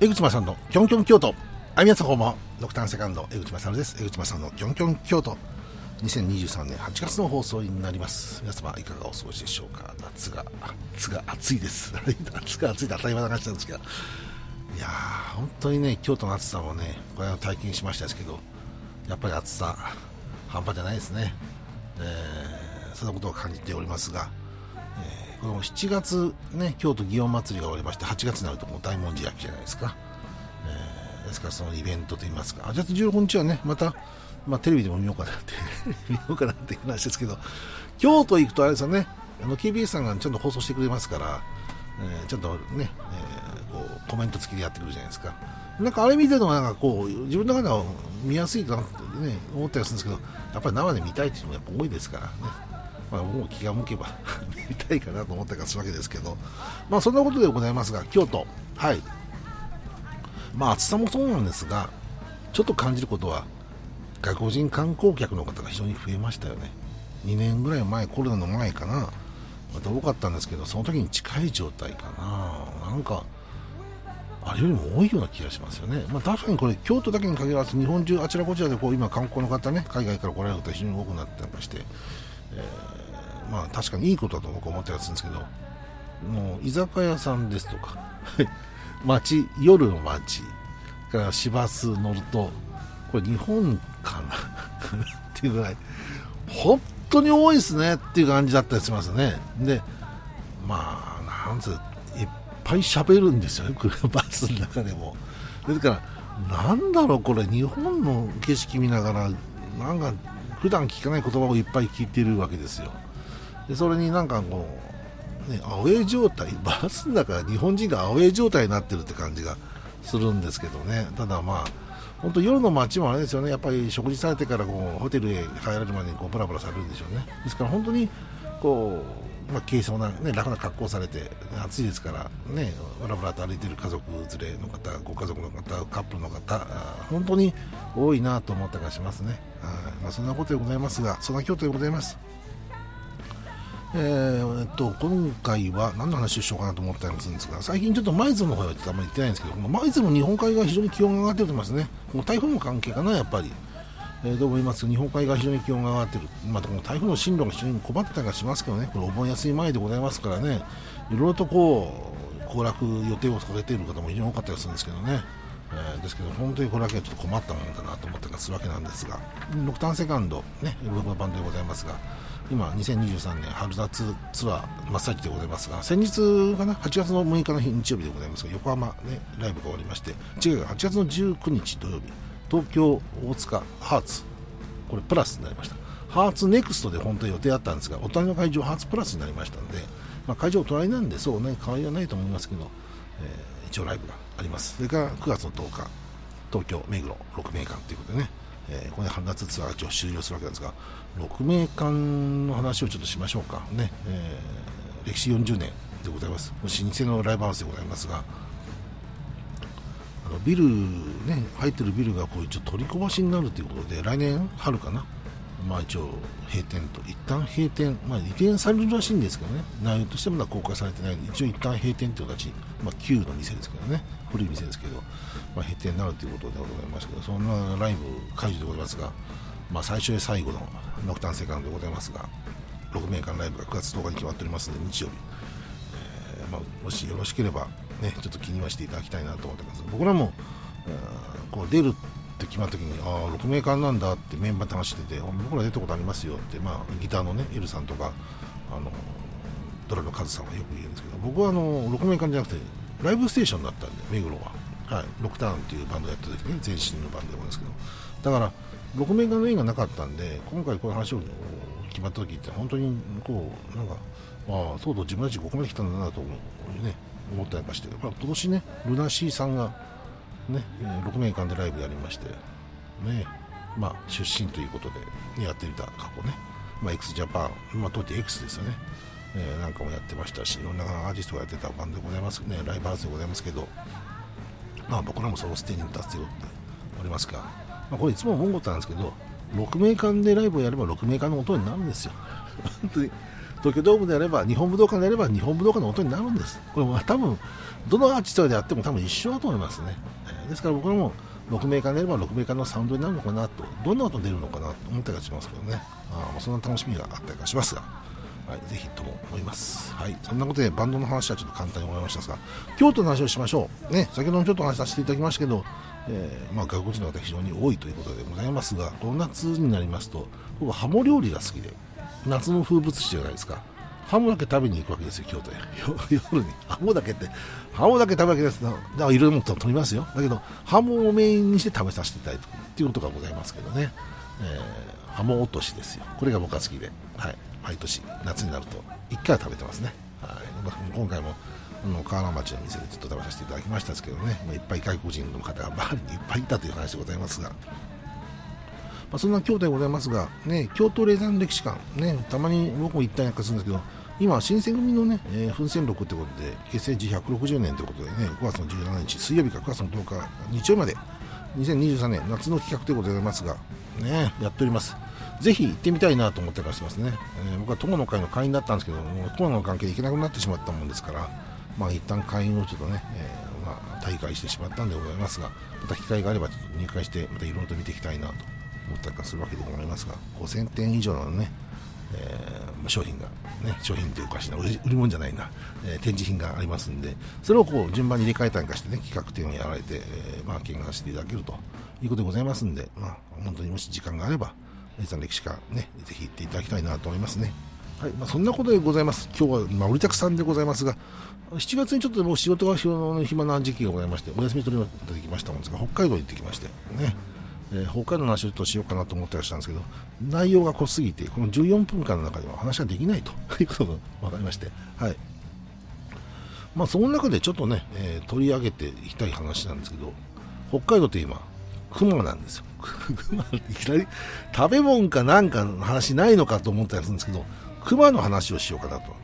江口正のキョンキョン京都。あ皆さんこんばんはドクターセカンド江口正です。江口正のキョンキョン京都。2023年8月の放送になります。皆様いかがお過ごしでしょうか？夏が夏が暑いです。夏が暑いって当たり前な感じなんですけど。いやー本当にね京都の暑さをねこれは体験しましたですけどやっぱり暑さ半端じゃないですね、えー、そんなことを感じておりますが、この7月ね京都祇園祭が終わりまして8月になるともう大文字焼きじゃないですか、えー、ですからそのイベントといいますか。8月16日はねまたまあ、テレビでも見ようかなって 見ようかなっていう話ですけど京都行くとあれですよね。あの KBS さんがちゃんと放送してくれますから、えー、ちゃんとね、えー、こうコメント付きでやってくるじゃないですか。なんかあれ見てるのはなんかこう自分の中では見やすいかなってね思ったりするんですけどやっぱり生で見たいっていうのがやっぱ多いですからね。まあ、もう気が向けば 見たいかなと思ったりするわけですけど、まあ、そんなことでございますが、京都、はい、まあ、暑さもそうなんですが、ちょっと感じることは、外国人観光客の方が非常に増えましたよね。2年ぐらい前コロナの前かな。また多かったんですけどその時に近い状態かな。なんかあれよりも多いような気がしますよね、まあ、確かにこれ京都だけに限らず日本中あちらこちらでこう今観光の方ね海外から来られる方非常に多くなってまして、えー、まあ確かにいいことだと僕は思ってたりするんですけどもう居酒屋さんですとか 街夜の街から市バス乗るとこれ日本かな？っていうぐらい本当に多いですねっていう感じだったりしますね。でまあなんつういっぱい喋るんですよね バスの中でも。ですからなんだろうこれ日本の景色見ながらなんか普段聞かない言葉をいっぱい聞いてるわけですよ。でそれになんかこうねアウェー状態 バスの中日本人がアウェー状態になってるって感じがするんですけどね。ただまあ本当夜の街もあれですよね。やっぱり食事されてからこうホテルへ帰られるまでにこうブラブラされるんでしょうね。ですから本当にこう、まあ、軽装な、ね、楽な格好されて暑いですからねブラブラと歩いている家族連れの方ご家族の方カップルの方本当に多いなと思ったりしますね。まあ、そんなことでございますがそんな京都でございます。えー、っと今回は何の話をしようかなと思ったりするんですが最近ちょっと舞鶴の方はちょっとあんまり行ってないんですけど舞鶴の日本海側非常に気温が上がってるとますね。この台風の関係かなやっぱり、えー、どうも言います日本海側非常に気温が上がっている、またこの台風の進路が非常に困ってたりはしますけどね。これお盆休み前でございますからね。いろいろとこう行楽予定をされている方も非常に多かったりするんですけどね。えー、ですけど本当にこれだけはちょっと困ったもんだなと思ったりす。るわけなん。ですがノクターンセカンドね僕のバンドでございますが今2023年春夏ツアー真っ先でございますが先日かな8月の6日の日日曜日でございますが横浜ねライブが終わりまして違う8月の19日土曜日。東京大塚ハーツ。これプラスになりました。ハーツネクストで本当に予定あったんですがお隣の会場ハーツプラスになりましたので、まあ、会場隣なんでそうね変わりはないと思いますけど、えー、一応ライブがあります。それから9月の10日東京目黒6名館ということでねえー、これで春夏ツアーが終了するわけですが、6名館の話をちょっとしましょうか。ね、えー、歴史40年でございます、老舗のライブハウスでございますが、ビル、ね、入ってるビルがこう一応取り壊しになるということで、来年春かな、まあ一応閉店と、一旦閉店、まあ移転されるらしいんですけどね、内容としてまだ公開されてないので、一応一旦閉店という形、まあ旧の店ですけどね、古い店ですけど、まあ、閉店になるということでございますけど、そんなライブ会場でございますが、まあ、最初で最後のノクターンセカンドでございますが、6名間ライブが9月10日に決まっておりますので、日曜日、えー、まあ、もしよろしければ、ね、ちょっと気にはしていただきたいなと思ってます。僕らも、こう出るって決まった時に、ああ、6名間なんだってメンバーと話してて、僕ら出たことありますよって、まあ、ギターのね、エルさんとか、あのドラのカズさんはよく言うんですけど、僕はあの6名間じゃなくて、ライブステーションだったんで、目黒は。はい、ロクターンっていうバンドやった時に前身のバンドでございますけど、だから、6名間の縁がなかったんで、今回こういう話を決まった時って、本当にこう、なんか、ああ、そうと自分たちここまで来たんだなと思う、ね、思ったりまして、まあ、今年ね、ルナシーさんが、ね、6名間でライブやりまして、ね、まあ、出身ということでやってみた過去ね、まあ、x ジャパン、まあ、当時 X ですよね、えー、なんかもやってましたし、いろんなアーティストがやってたバンドでございますね、ライブハウスでございますけど、まあ、僕らもそのステージに立つよっておりますが、まあ、これいつも思うことなんですけど6名間でライブをやれば6名間の音になるんですよ。本当に東京ドームであれば日本武道館であれば日本武道館の音になるんです。これは多分どのアーティストであっても多分一緒だと思いますね、え、ですから僕はも6メーカーであれば6メーカーのサウンドになるのかなと。どんな音出るのかなと思ったりはしますけどね。あそんな楽しみがあったりはしますが、はい、ぜひとも思います、はい、そんなことでバンドの話はちょっと簡単に思いましたが京都の話をしましょう、ね、先ほどもちょっとお話させていただきましたけどえー、まあ、外国人の方非常に多いということでございますがこの夏になりますと僕はハモ料理が好きで。夏の風物詩じゃないですか。ハモだけ食べに行くわけですよ京都へ。夜に。ハモだけってハモだけ食べるわけです。だからいろいろもと取りますよ。だけどハモをメインにして食べさせていただいてということがございますけどね、えー、ハモ落としですよ。これが僕は好きで、はい、毎年夏になると1回は食べてますね、はい、今回もあの河原町の店でちょっと食べさせていただきましたですけどね、まあ、いっぱい外国人の方が周りにいっぱいいたという話でございますが、まあ、そんな京都でございますが、ね、京都霊山歴史館、ね、たまに僕も行ったりなんかするんですけど、今は、新選組のね、えー、奮戦録ということで、結成時160年ということでね、5月の17日、水曜日から9月の10日、日曜日まで、2023年夏の企画でございますが、ね、やっております。ぜひ行ってみたいなと思ってらしゃいますね。えー、僕は友の会の会員だったんですけど、友の関係で行けなくなってしまったもんですから、まあ一旦会員をちょっとね、えー、まあ大会してしまったんでございますが、また機会があればちょっと入会して、またいろいろと見ていきたいなと思ったりするわけでございますが、5000点以上のね、えー、商品が、ね、商品というかしな売り物じゃないな、えー、展示品がありますんでそれをこう順番に入れ替えたりかして、ね、企画展をやられて、えーまあ、見学していただけるということでございますんで、まあ、本当にもし時間があれば、レザ歴史館ね、ぜひ行っていただきたいなと思いますね。はいまあ、そんなことでございます。今日は、まあ、売りたくさんでございますが、7月にちょっともう仕事が暇な時期がございまして、お休み取りが出てきましたもんですが、北海道に行ってきまして、ね、えー、北海道の話をちょっとしようかなと思ったりしたんですけど、内容が濃すぎて、この14分間の中では話ができないと いうことが分かりまして、はい。まあ、その中でちょっとね、えー、取り上げていきたい話なんですけど、北海道って今、熊なんですよ。熊、いきなり食べ物かなんかの話ないのかと思ったりするんですけど、熊の話をしようかなと。ね、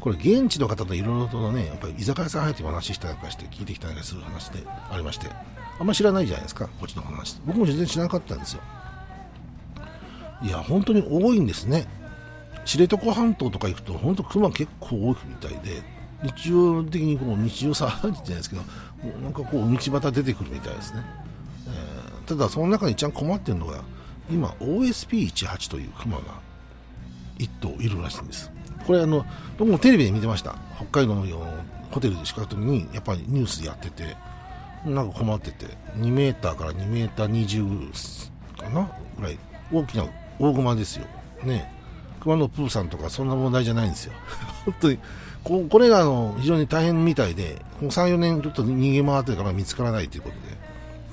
これ現地の方といろいろとね、やっぱり居酒屋さん入って話したりとかして聞いてきたりする話でありまして、あんま知らないじゃないですか、こっちの話。僕も全然知らなかったんですよ。いや、本当に多いんですね。知床半島とか行くと、本当熊結構多いみたいで、日常的にこう日常茶飯事じゃないですけど、なんかこう道端出てくるみたいですね。えー、ただその中に一番困ってるのが、今 OSP18 という熊が1頭いるらしいんです。これあの、僕もテレビで見てました。北海道のホテルでしかった時に、やっぱりニュースでやってて、なんか困ってて、2メーターから2メーター20かなぐらい、大きな大熊ですよ。ね。熊野プーさんとかそんな問題じゃないんですよ。本当に。ここれがあの非常に大変みたいで、もう3、4年ちょっと逃げ回ってるから見つからないということで、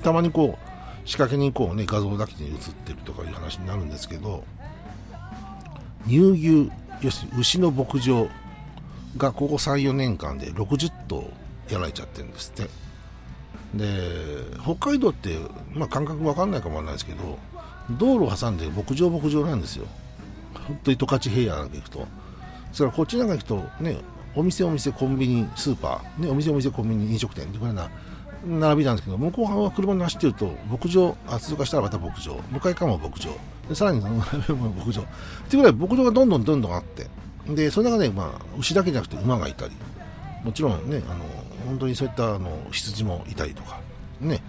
たまにこう、仕掛けにこうね、画像だけに映ってるとかいう話になるんですけど、乳牛、要するに牛の牧場がここ3、4年間で60頭やられちゃってるんですって。で北海道って、まあ、感覚分かんないかもわかんないですけど道路を挟んで牧場牧場なんですよ。本当に十勝平野なんか行くと。それからこっちなんか行くとねお店お店コンビニスーパー、ね、お店お店コンビニ飲食店これな並びなんですけど向こう側は車に走ってると牧場あ通過したらまた牧場。向かい側も牧場。でさらにそのも牧場。っていうぐらい牧場がどんどんどんどんあって。でその中で、まあ、牛だけじゃなくて馬がいたり。もちろんねあの本当にそういったあの羊もいたりとか、ね。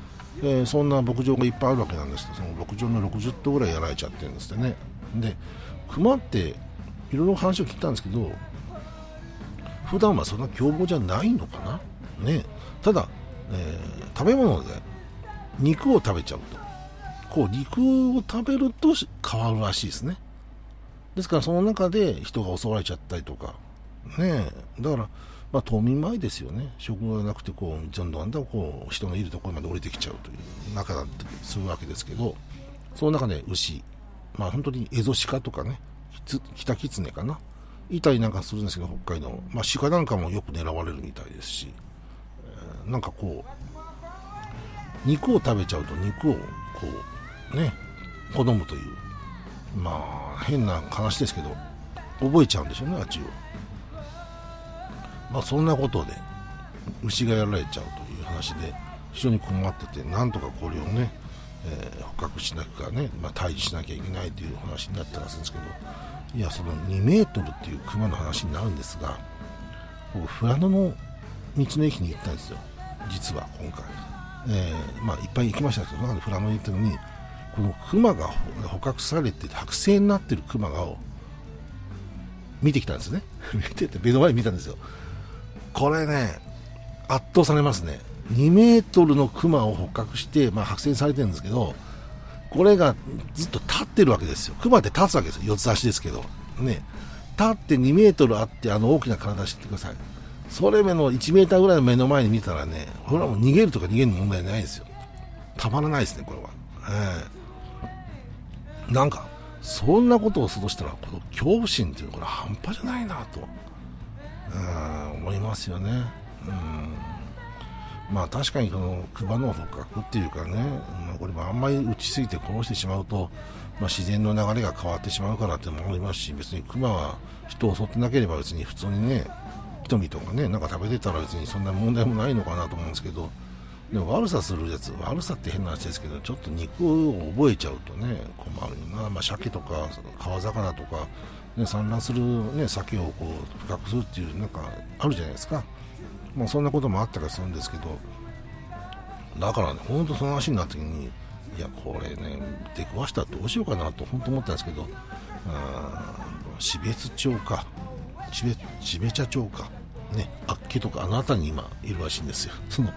えー、そんな牧場がいっぱいあるわけなんですけどその牧場の60頭ぐらいやられちゃってるんですってね。で熊っていろいろ話を聞いたんですけど普段はそんな凶暴じゃないのかな？ね。ただ、えー、食べ物で肉を食べちゃうと。こう肉を食べると変わるらしいですね。ですからその中で人が襲われちゃったりとか。ね。だからまあ、冬眠前ですよね、食がなくてこう、どんどんどんこう人のいるところまで降りてきちゃうという中だったりするわけですけど、その中で牛、まあ、本当にエゾシカとかね、キタキツネかな、いたりなんかするんですけど、北海道、まあ、鹿なんかもよく狙われるみたいですし、えー、なんかこう、肉を食べちゃうと肉をこう、ね、好むという、まあ、変な話ですけど、覚えちゃうんでしょうね、あっちを。まあ、そんなことで牛がやられちゃうという話で非常に困っててなんとかこれをね、えー、捕獲しなきゃね、まあ、退治しなきゃいけないという話になってますんですけどいやその2メートルっていう熊の話になるんですが僕富良野の道の駅に行ったんですよ。実は今回、えー、まあいっぱい行きましたけどなんでフラノに行ったのにこのクマが捕獲されて剥製になってるクマを見てきたんですね。見てて目の前に見たんですよ。これね圧倒されますね2メートルのクマを捕獲して、まあ、剥製されてるんですけどこれがずっと立ってるわけですよ。クマって立つわけですよ。四つ足ですけど。ね。立って2メートルあって、あの大きな体してください。それ目の1メーターぐらいの目の前に見たらね、これはもう逃げるとか逃げる問題ないですよ。たまらないですね、これは。えー、なんか、そんなことをするとしたら、この恐怖心っていうのはこれ半端じゃないなと、思いますよね。うんまあ確かにこの熊の捕獲っていうかね、まあ、これもあんまり打ちすぎて殺してしまうと、まあ、自然の流れが変わってしまうからっていますし、別に熊は人を襲ってなければ別に普通にね、人々がね、なんか食べてたら別にそんな問題もないのかなと思うんですけど、でも悪さするやつ、悪さって変な話ですけど、ちょっと肉を覚えちゃうとね、困るよな。まあ、鮭とか川魚とか、ね、産卵するね、鮭をこう、捕獲するっていう、なんかあるじゃないですか。まあ、そんなこともあったりするんですけどだからね本当その話になった時にいやこれね出くわしたらどうしようかなと本当思ったんですけど標津町か標茶町かねあっけとかあの辺りに今いるらしいんですよ。その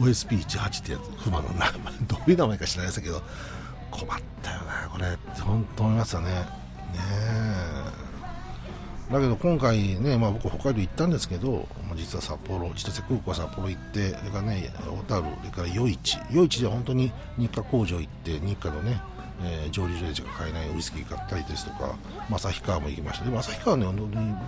OSP18 ってやつ熊の名前どういう名前か知らないですけど困ったよなこれって本当思いますよね。ねえ。だけど今回ね、まあ、僕、北海道行ったんですけど、まあ、実は札幌、千歳空港札幌行って、それからね、小樽、それから余市、余市で本当に日課工場行って、日課のね、えー、蒸留所でしか買えないウイスキー買ったりですとか、旭川も行きました。でも旭川はね、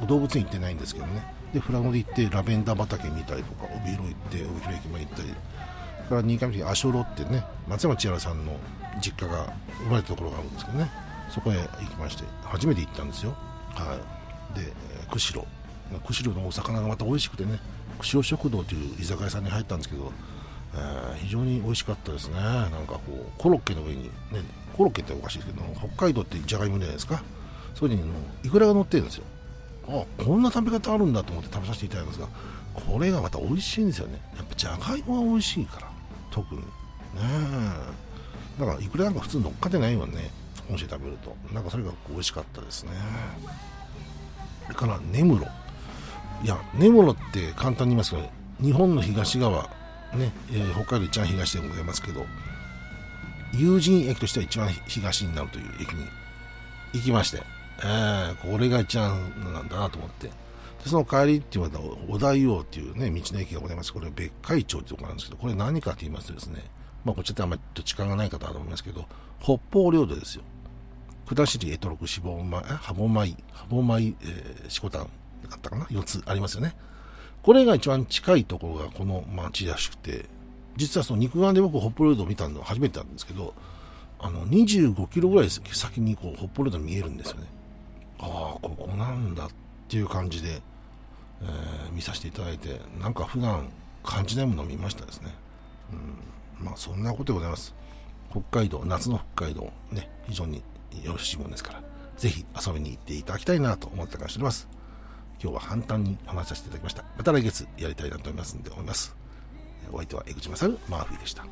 動物園行ってないんですけどね、で、フラゴで行ってラベンダー畑見たりとか、帯広行って、帯広駅まで行ったり、それから新上市足寄ってね、松山千原さんの実家が生まれたところがあるんですけどね、そこへ行きまして、初めて行ったんですよ。はい。で釧路。釧路のお魚がまた美味しくてね釧路食堂という居酒屋さんに入ったんですけど、えー、非常に美味しかったですね。なんかこうコロッケの上に、ね、コロッケっておかしいですけど北海道ってじゃがいもじゃないですか。それにいくらが乗ってるんですよ。あこんな食べ方あるんだと思って食べさせていただいたんですがこれがまた美味しいんですよね。やっぱじゃがいもは美味しいから特に。ねだからいくらなんか普通乗っかってないもんね本州食べると。なんかそれが美味しかったですね。から根室。いや根室って簡単に言いますけど日本の東側ね、えー、北海道一番東でございますけど友人駅としては一番東になるという駅に行きまして、えー、これが一番なんだなと思って。でその帰りって言われた小田洋っていうね道の駅がございます。これ別海町ってとこなんですけどこれ何かと言いますとですねまあこっちってあんまり時間がない方だと思いますけど北方領土ですよ。下しり、エトロク、シボマイ、ハボマイ、ハボマイ、えー、シコタンだったかな ?4 つありますよね。これが一番近いところがこの町らしくて、実はその肉眼で僕、北方領土を見たのは初めてなんですけど、あの、25キロぐらい先にこう、北方領土見えるんですよね。ああ、ここなんだっていう感じで、えー、見させていただいて、なんか普段感じないものを見ましたですね。うん。まあ、そんなことでございます。北海道、夏の北海道、ね、非常によろしいもんですから、ぜひ遊びに行っていただきたいなと思ってからしております。今日は簡単にお話しさせていただきました。また来月やりたいなと思いますんで思います。お相手は江口勝マーフィーでした。